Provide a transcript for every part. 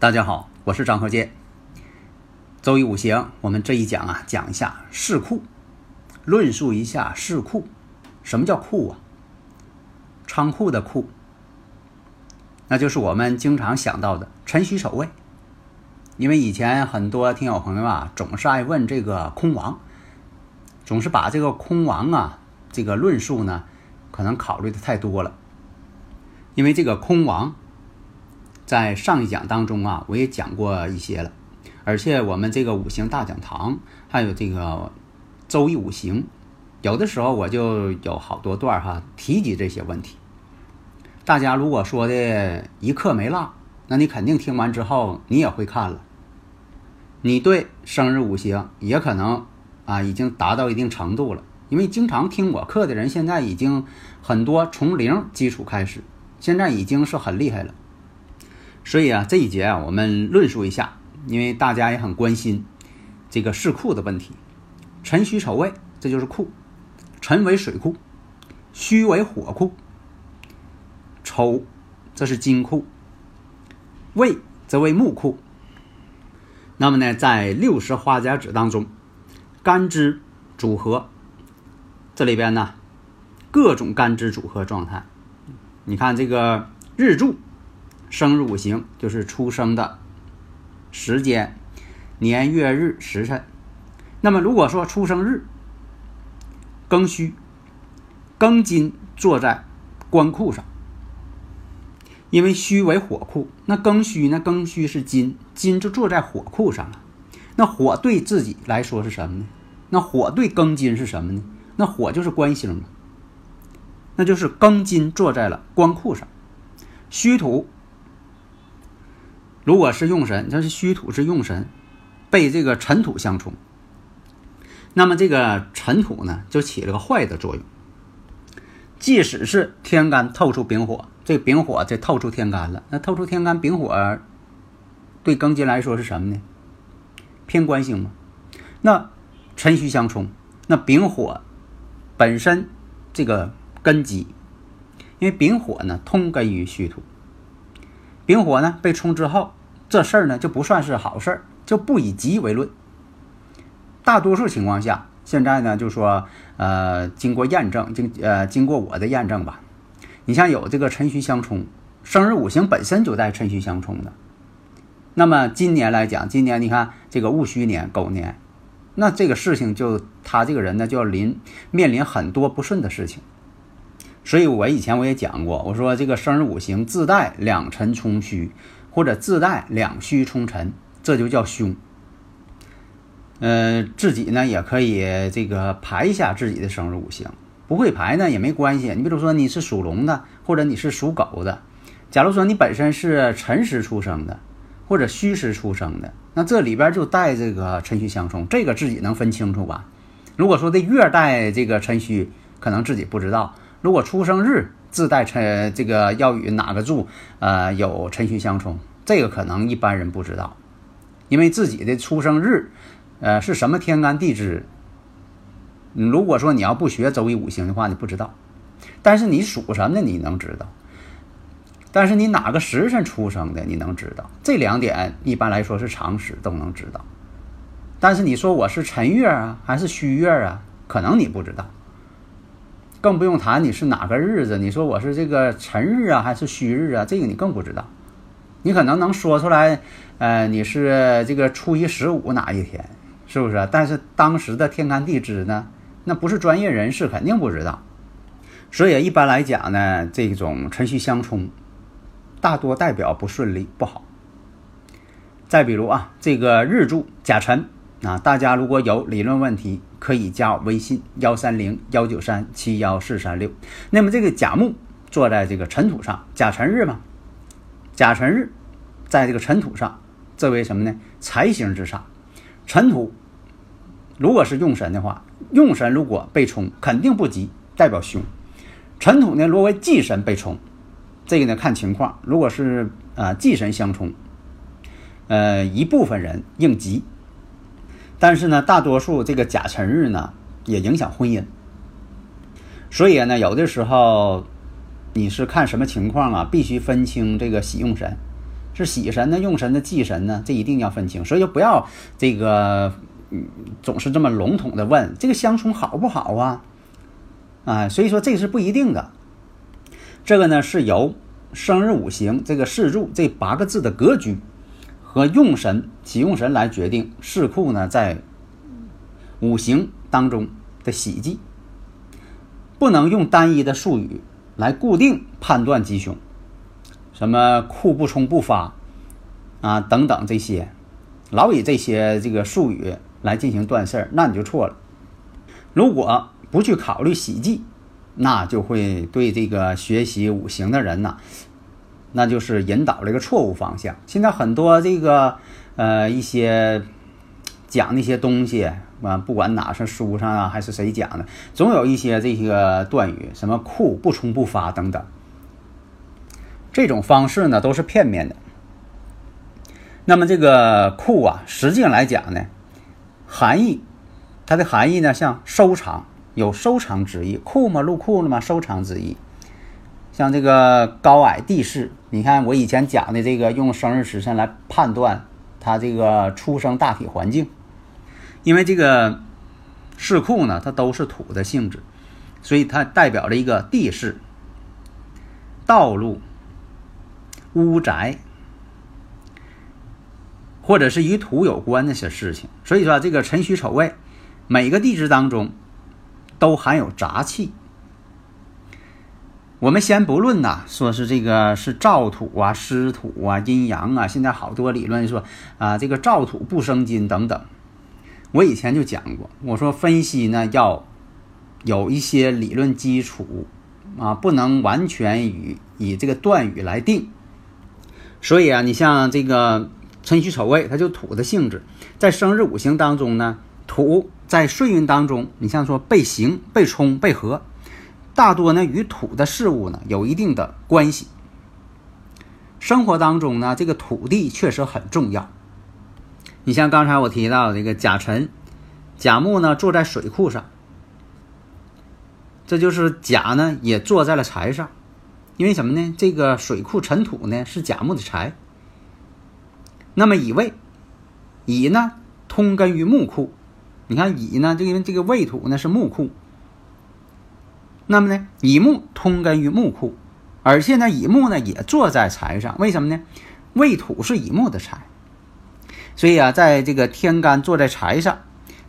大家好，我是张和建。周易五行，我们这一讲啊，讲一下市库，论述一下市库。什么叫库啊？仓库的库，那就是我们经常想到的辰戌丑未。因为以前很多听友朋友啊，总是爱问这个空王，总是把这个空王啊，这个论述呢，可能考虑的太多了。因为这个空王。在上一讲当中啊，我也讲过一些了，而且我们这个五行大讲堂，还有这个周易五行，有的时候我就有好多段哈提及这些问题。大家如果说的一课没落，那你肯定听完之后你也会看了，你对生日五行也可能啊已经达到一定程度了，因为经常听我课的人现在已经很多从零基础开始，现在已经是很厉害了。所以啊，这一节啊，我们论述一下，因为大家也很关心这个市库的问题。辰戌丑未，这就是库。辰为水库，戌为火库，丑这是金库，未则为木库。那么呢，在六十花甲子当中，干支组合这里边呢，各种干支组合状态。你看这个日柱。生日五行就是出生的时间、年月日时辰。那么，如果说出生日庚戌，庚金坐在官库上，因为戌为火库，那庚戌呢？庚戌是金，金就坐在火库上了。那火对自己来说是什么呢？那火对庚金是什么呢？那火就是官星嘛。那就是庚金坐在了官库上，戌土。如果是用神，这是虚土是用神，被这个尘土相冲，那么这个尘土呢，就起了个坏的作用。即使是天干透出丙火，这丙火这透出天干了，那透出天干丙火，对庚金来说是什么呢？偏官星嘛。那辰戌相冲，那丙火本身这个根基，因为丙火呢通根于虚土。丙火呢被冲之后，这事儿呢就不算是好事儿，就不以吉为论。大多数情况下，现在呢就说，呃，经过验证，经呃经过我的验证吧，你像有这个辰戌相冲，生日五行本身就带辰戌相冲的。那么今年来讲，今年你看这个戊戌年狗年，那这个事情就他这个人呢就要临面临很多不顺的事情。所以我以前我也讲过，我说这个生日五行自带两辰冲戌，或者自带两虚冲辰，这就叫凶。呃，自己呢也可以这个排一下自己的生日五行，不会排呢也没关系。你比如说你是属龙的，或者你是属狗的，假如说你本身是辰时出生的，或者戌时出生的，那这里边就带这个辰戌相冲，这个自己能分清楚吧？如果说这月带这个辰戌，可能自己不知道。如果出生日自带辰，这个要与哪个柱，呃，有辰戌相冲，这个可能一般人不知道，因为自己的出生日，呃，是什么天干地支。如果说你要不学周易五行的话，你不知道。但是你属什么的，你能知道。但是你哪个时辰出生的，你能知道。这两点一般来说是常识，都能知道。但是你说我是辰月啊，还是戌月啊？可能你不知道。更不用谈你是哪个日子，你说我是这个辰日啊，还是戌日啊？这个你更不知道。你可能能说出来，呃，你是这个初一十五哪一天，是不是？但是当时的天干地支呢，那不是专业人士肯定不知道。所以一般来讲呢，这种辰戌相冲，大多代表不顺利、不好。再比如啊，这个日柱甲辰啊，大家如果有理论问题，可以加我微信幺三零幺九三七幺四三六。那么这个甲木坐在这个尘土上，甲辰日嘛，甲辰日在这个尘土上，这为什么呢？财星之上，尘土如果是用神的话，用神如果被冲，肯定不吉，代表凶。尘土呢，若为忌神被冲，这个呢看情况，如果是啊忌神相冲，呃一部分人应吉。但是呢，大多数这个甲辰日呢，也影响婚姻。所以呢，有的时候你是看什么情况啊？必须分清这个喜用神，是喜神呢，用神的忌神呢，这一定要分清。所以就不要这个，总是这么笼统的问这个相冲好不好啊？啊，所以说这是不一定的。这个呢，是由生日五行这个四柱这八个字的格局。和用神喜用神来决定四库呢，在五行当中的喜忌，不能用单一的术语来固定判断吉凶，什么库不冲不发啊等等这些，老以这些这个术语来进行断事儿，那你就错了。如果不去考虑喜忌，那就会对这个学习五行的人呢。那就是引导了一个错误方向。现在很多这个呃一些讲那些东西啊，不管哪是书上啊还是谁讲的，总有一些这个断语，什么库不冲不发等等。这种方式呢都是片面的。那么这个库啊，实际上来讲呢，含义它的含义呢像收藏，有收藏之意。库嘛入库了嘛，收藏之意。像这个高矮地势，你看我以前讲的这个用生日时辰来判断他这个出生大体环境，因为这个市库呢，它都是土的性质，所以它代表着一个地势、道路、屋宅，或者是与土有关那些事情。所以说这个辰戌丑未每个地支当中都含有杂气。我们先不论呐，说是这个是燥土啊、湿土啊、阴阳啊，现在好多理论说啊，这个燥土不生金等等。我以前就讲过，我说分析呢要有一些理论基础啊，不能完全以以这个断语来定。所以啊，你像这个辰戌丑未，它就土的性质，在生日五行当中呢，土在岁运当中，你像说被刑、被冲、被合。大多呢与土的事物呢有一定的关系。生活当中呢，这个土地确实很重要。你像刚才我提到这个甲辰，甲木呢坐在水库上，这就是甲呢也坐在了财上，因为什么呢？这个水库尘土呢是甲木的财。那么乙未，乙呢通根于木库，你看乙呢，这个这个未土呢是木库。那么呢，乙木通根于木库，而且呢，乙木呢也坐在财上，为什么呢？未土是乙木的财，所以啊，在这个天干坐在财上，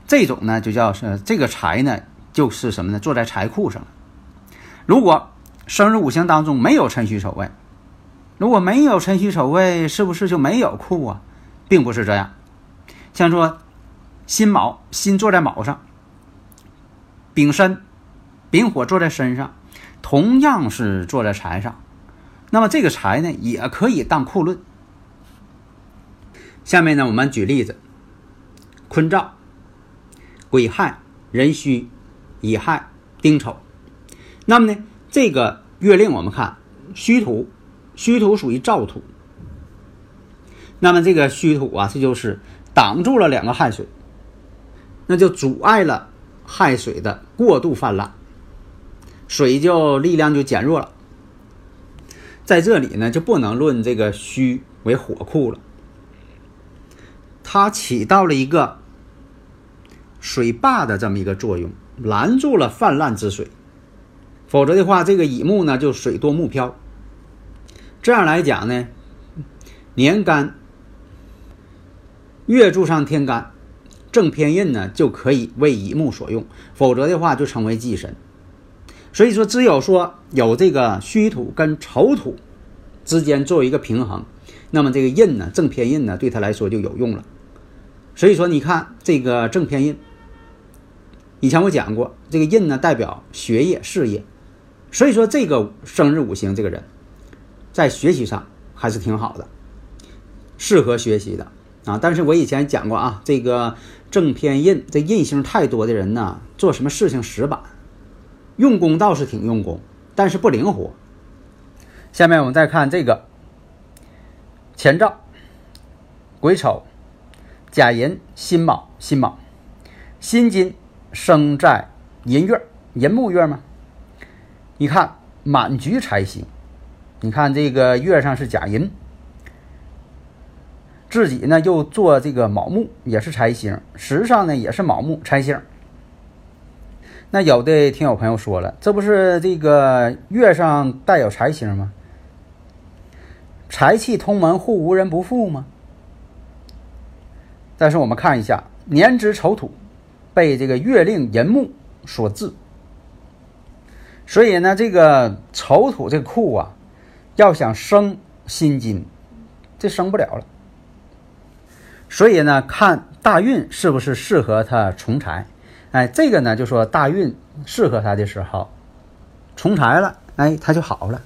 这种呢就叫是这个财呢就是什么呢？坐在财库上。如果生日五行当中没有辰戌丑未，如果没有辰戌丑未，是不是就没有库啊？并不是这样，像说辛卯，辛坐在卯上，丙申。丙火坐在身上，同样是坐在财上，那么这个财呢，也可以当库论。下面呢，我们举例子：坤兆、癸亥、壬戌、乙亥、丁丑。那么呢，这个月令我们看戌土，戌土属于燥土。那么这个戌土啊，这就是挡住了两个亥水，那就阻碍了亥水的过度泛滥。水就力量就减弱了，在这里呢就不能论这个虚为火库了，它起到了一个水坝的这么一个作用，拦住了泛滥之水，否则的话，这个乙木呢就水多木漂。这样来讲呢，年干月柱上天干正偏印呢就可以为乙木所用，否则的话就成为忌神。所以说，只有说有这个虚土跟丑土之间做一个平衡，那么这个印呢，正偏印呢，对他来说就有用了。所以说，你看这个正偏印，以前我讲过，这个印呢代表学业、事业，所以说这个生日五行这个人，在学习上还是挺好的，适合学习的啊。但是我以前讲过啊，这个正偏印这印星太多的人呢，做什么事情死板，用功倒是挺用功，但是不灵活。下面我们再看这个。前兆，癸丑。甲寅、辛卯、辛卯、辛金生在寅月，寅木月吗？你看满局财星，你看这个月上是甲寅，自己呢又做这个卯木，也是财星，时上呢也是卯木财星。那有的听友朋友说了，这不是这个月上带有财星吗？财气通门户，无人不富吗？但是我们看一下年支丑土被这个月令寅木所制，所以呢，这个丑土这个库啊，要想生辛金，这生不了了。所以呢，看大运是不是适合他重财？哎，这个呢，就说大运适合他的时候，重财了，哎，他就好了；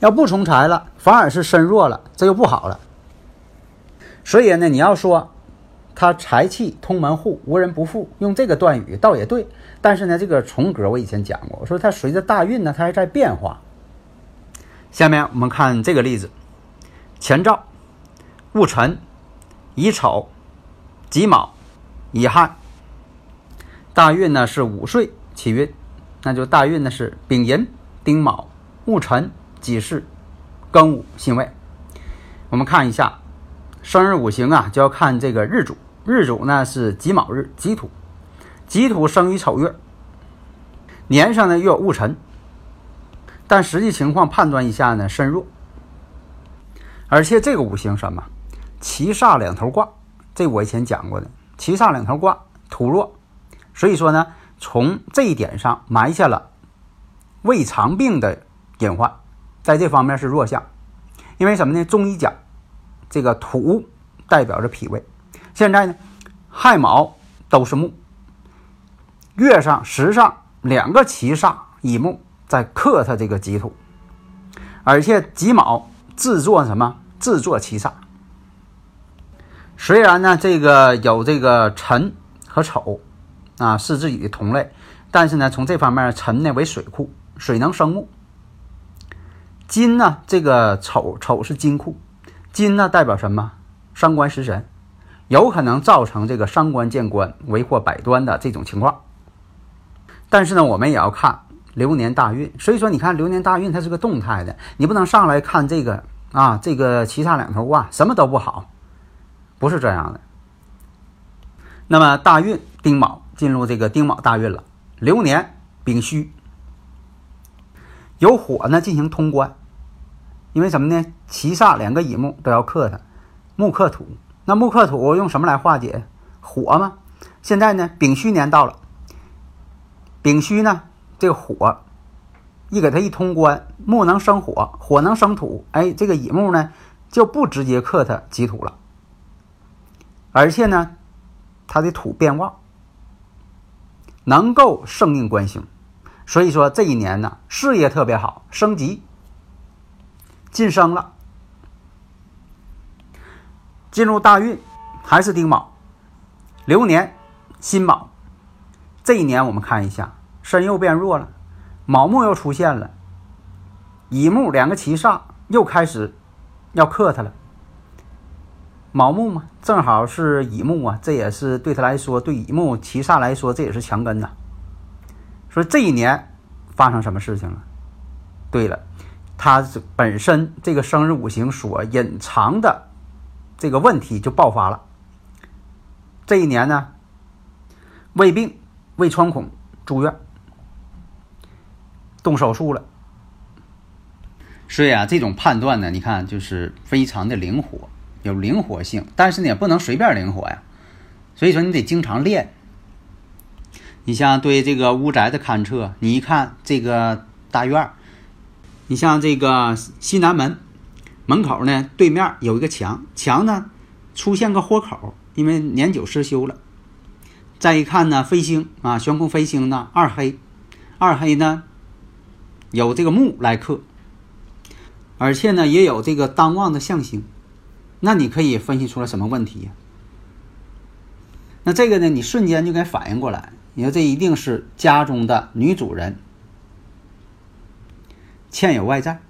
要不重财了，反而是身弱了，这就不好了。所以呢，你要说。他财气通门户，无人不富。用这个断语倒也对，但是呢，这个重格我以前讲过，我说它随着大运呢，它还在变化。下面我们看这个例子：前兆戊辰、乙丑、己卯、乙亥。大运呢是午岁起运，那就大运呢是丙寅、丁卯、戊辰、己巳、庚午辛未。我们看一下生日五行啊，就要看这个日主。日主呢是己卯日，己土，己土生于丑月，年上呢又有戊辰，但实际情况判断一下呢身弱，而且这个五行什么，七煞两头挂，这我以前讲过的，七煞两头挂，土弱，所以说呢从这一点上埋下了胃肠病的隐患，在这方面是弱项，因为什么呢？中医讲这个土代表着脾胃。现在呢，亥卯都是木，月上时上两个七煞乙木在克他这个己土，而且己卯制作什么？制作七煞。虽然呢，这个有这个辰和丑啊是自己的同类，但是呢，从这方面，辰呢为水库，水能生木；金呢，这个丑丑是金库，金呢代表什么？伤官食神。有可能造成这个伤官见官、为祸百端的这种情况，但是呢，我们也要看流年大运。所以说，你看流年大运它是个动态的，你不能上来看这个啊，这个七煞两头挂，什么都不好，不是这样的。那么大运丁卯进入这个丁卯大运了，流年丙戌有火呢进行通关，因为什么呢？七煞两个乙木都要克它，木克土。那木克土用什么来化解？火吗？现在呢，丙戌年到了，丙戌呢，这个火一给它一通关，木能生火，火能生土，哎，这个乙木呢就不直接克它己土了，而且呢，它的土变旺，能够胜应官星，所以说这一年呢，事业特别好，升级晋升了。进入大运还是丁卯，流年辛卯，这一年我们看一下身又变弱了，卯木又出现了，乙木两个七煞又开始要克他了。卯木嘛，正好是乙木啊，这也是对他来说，对乙木七煞来说，这也是强根呐。所以这一年发生什么事情了？对了，他本身这个生日五行所隐藏的。这个问题就爆发了。这一年呢，胃病、胃穿孔住院，动手术了。所以啊，这种判断呢，你看就是非常的灵活，有灵活性，但是呢，也不能随便灵活呀。所以说，你得经常练。你像对这个屋宅的勘测，你一看这个大院你像这个西南门。门口呢，对面有一个墙，墙呢出现个豁口，因为年久失修了。再一看呢，飞星啊，悬空飞星呢，二黑，二黑呢有这个木来克，而且呢也有这个当旺的象星，那你可以分析出来什么问题呀？那这个呢，你瞬间就该反应过来，你说这一定是家中的女主人欠有外债，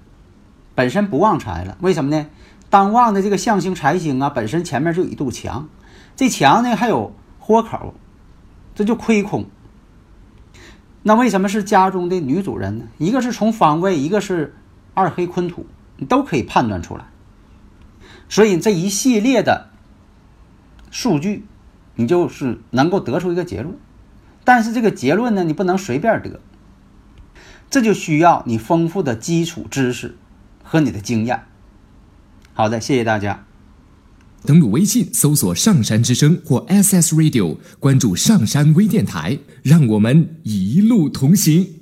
本身不旺财了，为什么呢？当旺的这个象星财星啊，本身前面就有一堵墙，这墙呢还有豁口。这就亏空。那为什么是家中的女主人呢？一个是从方位，一个是二黑坤土，你都可以判断出来。所以这一系列的数据，你就是能够得出一个结论。但是这个结论呢，你不能随便得，这就需要你丰富的基础知识和你的经验。好的，谢谢大家。登录微信搜索“上山之声”或 “SS Radio”，关注上山微电台，让我们一路同行。